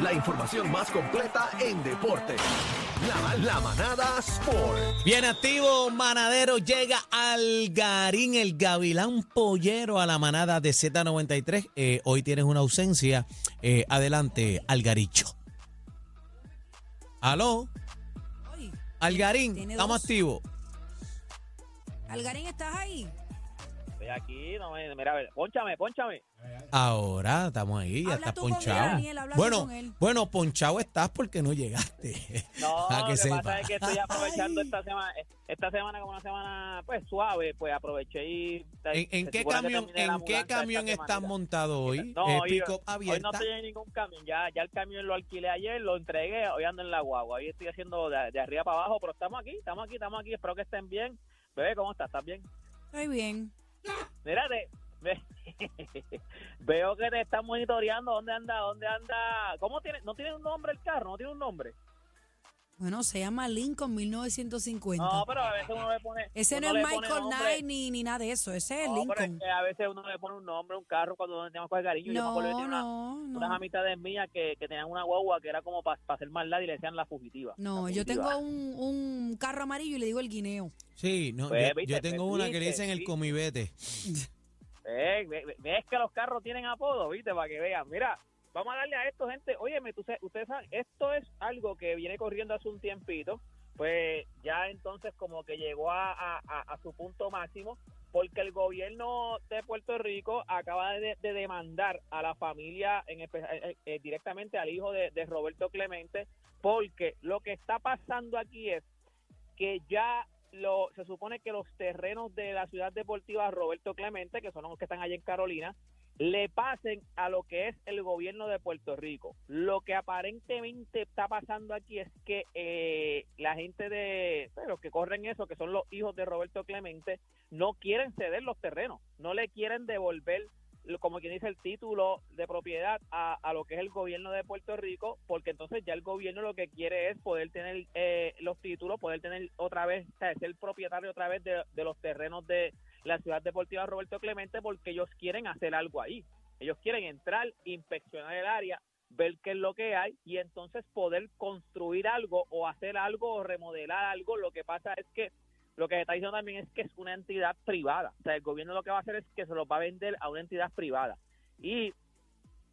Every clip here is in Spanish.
La información más completa en deporte. La, la manada Sport. Bien activo, manadero llega al Garín, el Gavilán Pollero a la manada de Z93. Eh, hoy tienes una ausencia. Eh, adelante, Algaricho. ¿Aló? Algarín, estamos activos. Algarín, ¿estás ahí? Estoy aquí, no me, mira, a ver, pónchame, pónchame. Ahora estamos ahí, ya Habla estás tú con él, ponchado. Daniel, habla tú bueno, con él. bueno, ponchado estás porque no llegaste. No, Para lo que que sepa. pasa es que estoy aprovechando esta semana, esta semana como una semana pues suave, pues aproveché y... ¿En, en se qué supone que camión, terminé la en qué mudanza camión esta estás semanita. montado hoy? No, Eh, hoy, pick-up hoy no abierta. estoy en ningún camión, ya, ya el camión lo alquilé ayer, lo entregué, hoy ando en la guagua, hoy estoy haciendo de, de arriba para abajo, pero estamos aquí, estamos aquí, estamos aquí, espero que estén bien. Bebé, ¿cómo estás? ¿Estás bien? Estoy bien. Mírate, ve- veo que te están monitoreando, ¿dónde anda? ¿Dónde anda? ¿Cómo tiene? ¿No tiene un nombre el carro? ¿No tiene un nombre? Bueno, se llama Lincoln 1950. No, pero a veces uno le pone. ese no es Michael. Knight ni, ni nada de eso. Ese es No, pero es Lincoln. que a veces uno le pone un nombre a un carro cuando no tenemos cariño. Yo me acuerdo que No, tenía una- no, unas no. amistades mías que, que tenían una guagua que era como para hacer maldad y le decían la fugitiva. No, La yo tengo un, un carro amarillo y le digo el guineo. Sí, no, Pues, yo, viste, yo tengo pues, una que le viste, dicen el comibete. Ve- ve- ve- Ves que los carros tienen apodo, ¿viste? Para que vean. Mira, vamos a darle a esto, gente. Óyeme, ustedes saben, esto es algo que viene corriendo hace un tiempito. Pues ya entonces como que llegó a, su punto máximo porque el gobierno de Puerto Rico acaba de, de demandar a la familia, en espe- eh, eh, directamente al hijo de Roberto Clemente, porque lo que está pasando aquí es que ya lo, se supone que los terrenos de la ciudad deportiva Roberto Clemente, que son los que están allá en Carolina, le pasen a lo que es el gobierno de Puerto Rico. Lo que aparentemente está pasando aquí es que eh, la gente de los que corren eso, que son los hijos de Roberto Clemente, no quieren ceder los terrenos, no le quieren devolver como quien dice el título de propiedad a, a lo que es el gobierno de Puerto Rico, porque entonces ya el gobierno lo que quiere es poder tener eh, los títulos, poder tener otra vez, ser propietario otra vez de los terrenos de la ciudad deportiva Roberto Clemente, porque ellos quieren hacer algo ahí. Ellos quieren entrar, inspeccionar el área, ver qué es lo que hay y entonces poder construir algo o hacer algo o remodelar algo. Lo que pasa es que lo que está diciendo también es que es una entidad privada. O sea, el gobierno lo que va a hacer es que se los va a vender a una entidad privada. Y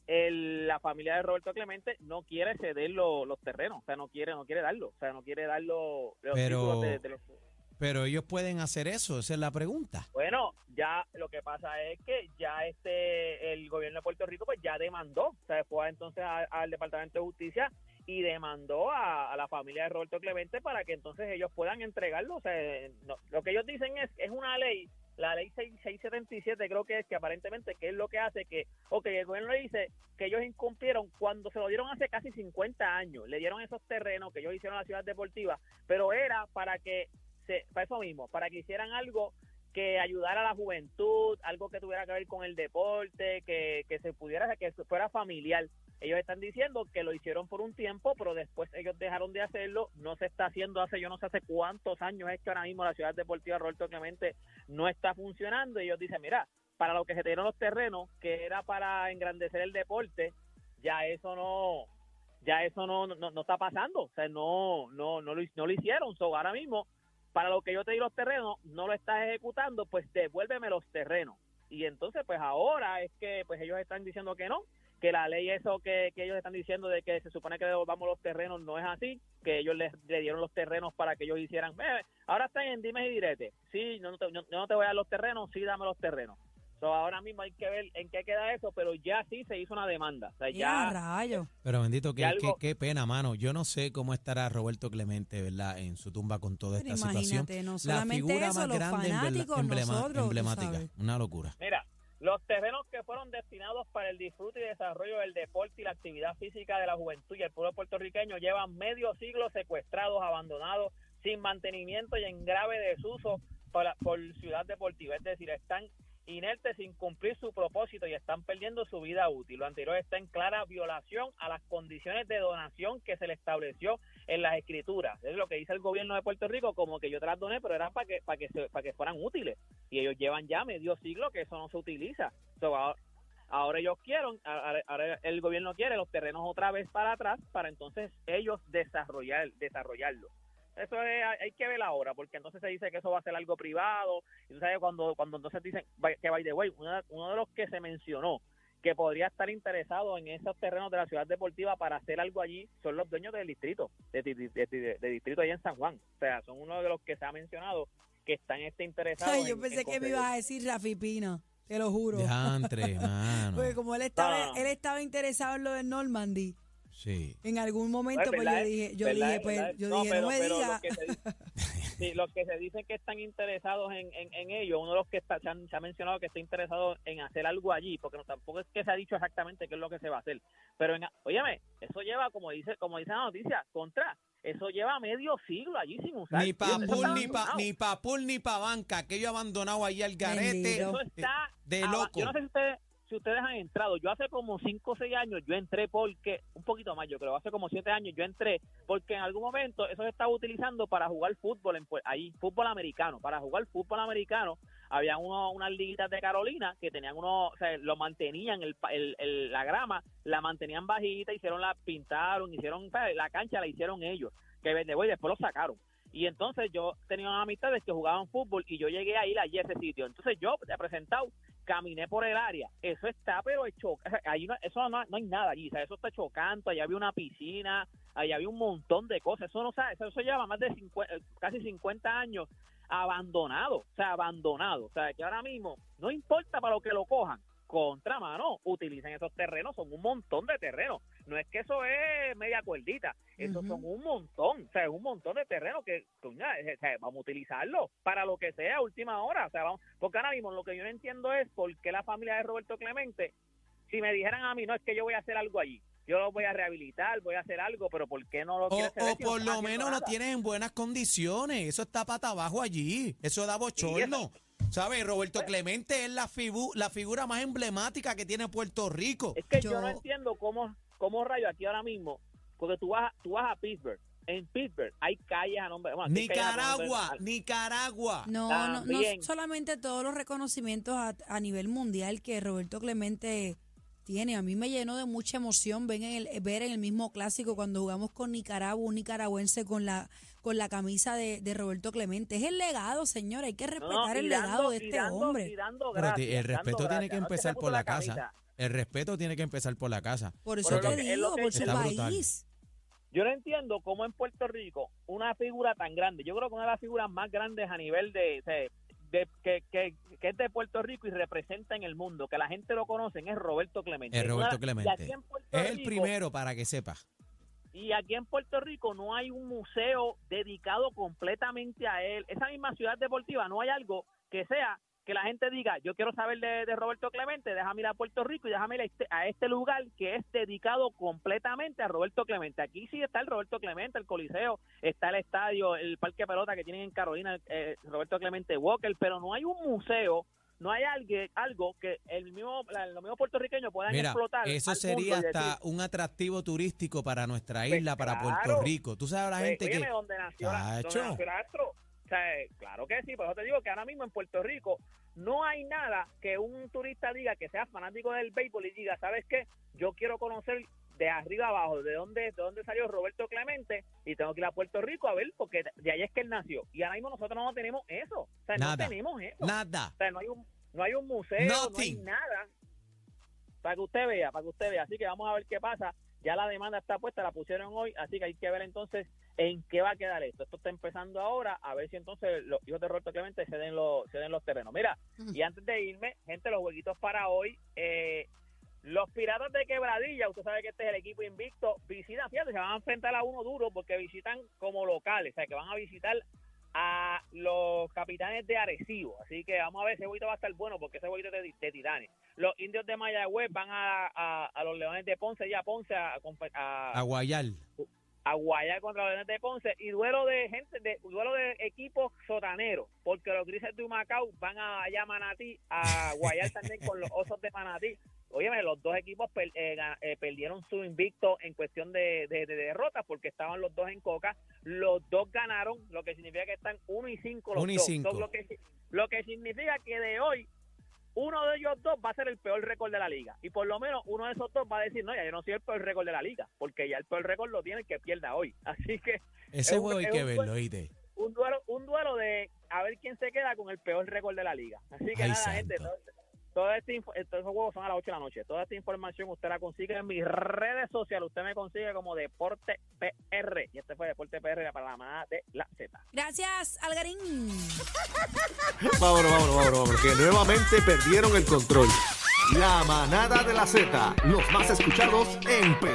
el- la familia de Roberto Clemente no quiere ceder lo- los terrenos, o sea, no quiere no quiere darlo, o sea, no quiere dar lo- los Pero- títulos de- de los Pero ellos pueden hacer eso, esa es la pregunta. bueno, ya lo que pasa es que ya este el gobierno de Puerto Rico pues ya demandó, o sea, fue entonces al Departamento de Justicia y demandó a, la familia de Roberto Clemente para que entonces ellos puedan entregarlo, o sea, lo que ellos dicen es es una ley, la ley 6- 677 creo que es que aparentemente que es lo que hace que, ok, el gobierno le dice que ellos incumplieron cuando se lo dieron hace casi 50 años, le dieron esos terrenos que ellos hicieron a la ciudad deportiva, pero era para que se, para eso mismo, para que hicieran algo que ayudara a la juventud, algo que tuviera que ver con el deporte, que, que se pudiera, que fuera familiar. Ellos están diciendo que lo hicieron por un tiempo, pero después ellos dejaron de hacerlo. No se está haciendo hace, yo no sé hace cuántos años es que ahora mismo la ciudad deportiva Roberto Clemente no está funcionando. Y ellos dicen, mira, para lo que se dieron los terrenos, que era para engrandecer el deporte, ya eso no, ya eso no, no, no está pasando. O sea, no, no, no, lo, no lo hicieron. So, ahora mismo para lo que yo te di los terrenos, no lo estás ejecutando, pues devuélveme los terrenos. Y entonces, pues ahora es que pues ellos están diciendo que no, que la ley eso que, que ellos están diciendo de que se supone que devolvamos los terrenos no es así, que ellos les, le dieron los terrenos para que ellos hicieran, "Eh, ahora están en dimes y diretes, sí, no, no te, no- no te voy a dar los terrenos, sí, dame los terrenos. So, ahora mismo hay que ver en qué queda eso, pero ya sí se hizo una demanda. O sea, Ya, rayo. Pero bendito, qué, algo- qué- qué pena, mano. Yo no sé cómo estará Roberto Clemente, ¿verdad? En su tumba con toda Pero esta situación. no La figura eso, más grande, fanáticos, nosotros, emblemática. Una locura. Mira, Los terrenos que fueron destinados para el disfrute y desarrollo del deporte y la actividad física de la juventud y el pueblo puertorriqueño llevan medio siglo secuestrados, abandonados, sin mantenimiento y en grave desuso por, la- por Ciudad Deportiva. Es decir, están inertes sin cumplir su propósito y están perdiendo su vida útil. Lo anterior está en clara violación a las condiciones de donación que se le estableció en las escrituras. Es lo que dice el gobierno de Puerto Rico, como que yo te las doné, pero era para que para que se- para que fueran útiles. Y ellos llevan ya medio siglo que eso no se utiliza. So, ahora, ahora ellos quieren, ahora, el gobierno quiere los terrenos otra vez para atrás para entonces ellos desarrollar desarrollarlo. Eso es, hay que ver ahora, porque entonces se dice que eso va a ser algo privado. Y tú sabes, cuando, cuando entonces dicen que, by the way, uno de los que se mencionó que podría estar interesado en esos terrenos de la ciudad deportiva para hacer algo allí son los dueños del distrito, de, de, de- de- de distrito allá en San Juan. O sea, son uno de los que se ha mencionado que están este interesados. Ay, yo en- pensé en que me ibas a decir Rafi Pina, te lo juro. Diantre, mano. Porque como él estaba, No. él estaba interesado en lo de Normandy, Sí. en algún momento Pues, pues, yo dije, yo ¿verdad? dije, pues, ¿verdad? yo No, dije, pero- no me pero diga. Los que, se, dice- sí, los que se dicen que están interesados en, en, en ello, uno de los que está, se, han- se ha mencionado que está interesado en hacer algo allí, porque no, tampoco es que se ha dicho exactamente qué es lo que se va a hacer. Pero, en, óyeme, eso lleva, como dice como dice la noticia, contra, eso lleva medio siglo allí sin usar. Ni pa' pool, ni pa, ni pa pool, ni pa banca. Aquello abandonado ahí al garete. Eso está De aba- loco. Yo no sé si ustedes, ustedes han entrado. Yo hace como 5 o 6 años yo entré porque, un poquito más yo creo, hace como 7 años yo entré porque en algún momento eso se estaba utilizando para jugar fútbol en, ahí, fútbol americano. Para jugar fútbol americano había uno, unas liguitas de Carolina que tenían uno, o sea, lo mantenían, el, el- el- la grama la mantenían bajita, hicieron la, pintaron, hicieron, la cancha la hicieron ellos, que de después lo sacaron. Y entonces yo tenía unas amistades que jugaban fútbol y yo llegué a ir allí a ese sitio. Entonces yo, de presentado, caminé por el área. Eso está, pero hecho, ahí no, eso no, no hay nada allí. O eso está chocando. Allá había una piscina, allá había un montón de cosas. Eso no sabe, eso, eso lleva más de 50, casi 50 años abandonado. O sea, abandonado. O sea, que ahora mismo no importa para lo que lo cojan. Contra mano, utilicen esos terrenos, son un montón de terrenos. No es que eso es media cuerdita, esos Ujú. son un montón, o sea, es un montón de terrenos que, eh, o sea, vamos a utilizarlo para lo que sea última hora, o sea, vamos, porque ahora mismo lo que yo no entiendo es por qué la familia de Roberto Clemente, si me dijeran a mí, no es que yo voy a hacer algo allí, yo lo voy a rehabilitar, voy a hacer algo, pero ¿por qué no lo O, hacer? o por lo menos lo tienes en buenas condiciones. Eso está pata abajo allí. Eso da bochorno. ¿Sabes? Roberto Pues Clemente es la, figu- la figura más emblemática que tiene Puerto Rico. Es que yo, Yo- no entiendo cómo, cómo rayo aquí ahora mismo, porque tú vas, a- tú vas a Pittsburgh, en Pittsburgh hay calles a nombre, bueno, a nombre- Nicaragua, Nicaragua. No, no, no solamente todos los reconocimientos a, a nivel mundial que Roberto Clemente tiene. A mí me llenó de mucha emoción ver en el, ver en el mismo clásico cuando jugamos con Nicaragua, un nicaragüense con la con la camisa de, de Roberto Clemente. Es el legado, señor. Hay que No, respetar el dando- legado de este dando- hombre. Pero el respeto tiene que gracias. Empezar por la casa. El respeto tiene que empezar por la casa. Por eso te digo, por su país. Yo no entiendo cómo en Puerto Rico una figura tan grande, yo creo que una de las figuras más grandes a nivel de, que, que, que es de Puerto Rico y representa en el mundo, que la gente lo conoce, es Roberto Clemente. Es Roberto Clemente. Es el Rico- primero para que sepa. Y aquí en Puerto Rico no hay un museo dedicado completamente a él. Esa misma ciudad deportiva no hay algo que sea que la gente diga, yo quiero saber de, Roberto Clemente, déjame ir a Puerto Rico y déjame ir a este, a este lugar que es dedicado completamente a Roberto Clemente. Aquí sí está el Roberto Clemente, el Coliseo, está el estadio, el parque pelota que tienen en Carolina, eh, Roberto Clemente Walker, pero no hay un museo, no hay algo, algo que el mismo, los mismos puertorriqueños puedan Mira, explotar. eso sería hasta decir, un atractivo turístico para nuestra Pues isla, para claro. Puerto Rico. Tú sabes la Pues, gente que... donde nació, la- donde Tacho. nació astro. O sea, claro que sí, por eso te digo que ahora mismo en Puerto Rico no hay nada que un turista diga que sea fanático del béisbol y diga, ¿sabes qué? Yo quiero conocer de arriba abajo, de dónde, de dónde salió Roberto Clemente y tengo que ir a Puerto Rico a ver porque de ahí es que él nació. Y ahora mismo nosotros no tenemos eso. O sea, Nada. no tenemos eso. Nada. O sea, no hay un, no hay un museo, no hay nada. Para que usted vea, para que usted vea. Así que vamos a ver qué pasa. Ya la demanda está puesta, la pusieron hoy, así que hay que ver entonces en qué va a quedar esto. Esto está empezando ahora, a ver si entonces los hijos de Roberto Clemente ceden los, ceden los terrenos. Mira, y antes de irme, gente, los jueguitos para hoy. Eh, los Piratas de Quebradilla, usted sabe que este es el equipo invicto, visitan, fíjate, se van a enfrentar a uno duro porque visitan como locales, o sea, que van a visitar a los capitanes de Arecibo. Así que vamos a ver, ese jueguito va a estar bueno porque ese jueguito es de, de titanes. Los indios de Mayagüez van a, a, a los leones de Ponce, ya Ponce, a, a, A Guayal. a Guayar contra los Leones de Ponce y duelo de gente, de duelo de equipos sotaneros, porque los grises de Humacao van a allá a Manatí, a Guayar también con los osos de Manatí. Óyeme, los dos equipos per- eh, eh, perdieron su invicto en cuestión de, de- de derrotas porque estaban los dos en coca. Los dos ganaron, lo que significa que están 1 y 5 los Uno y dos. cinco. So, Lo que, lo que significa que de hoy uno de ellos dos va a ser el peor récord de la liga. Y por lo menos uno de esos dos va a decir, no, ya yo no soy el peor récord de la liga, porque ya el peor récord lo tiene el que pierda hoy. Así que Ese Es un- juego hay es que un verlo, ¿oíste? un duelo, un duelo de a ver quién se queda con el peor récord de la liga. Así que Ay, nada, santo. gente, todo, todo este estos juegos son a las 8 de la noche. Toda esta información usted la consigue en mis redes sociales. Usted me consigue como Deporte PR. Y este fue Deporte PR para la manada de la Z. Gracias, Algarín. Vámonos, vámonos, vámonos, vámonos, que nuevamente perdieron el control. La manada de la Z, los más escuchados en PR.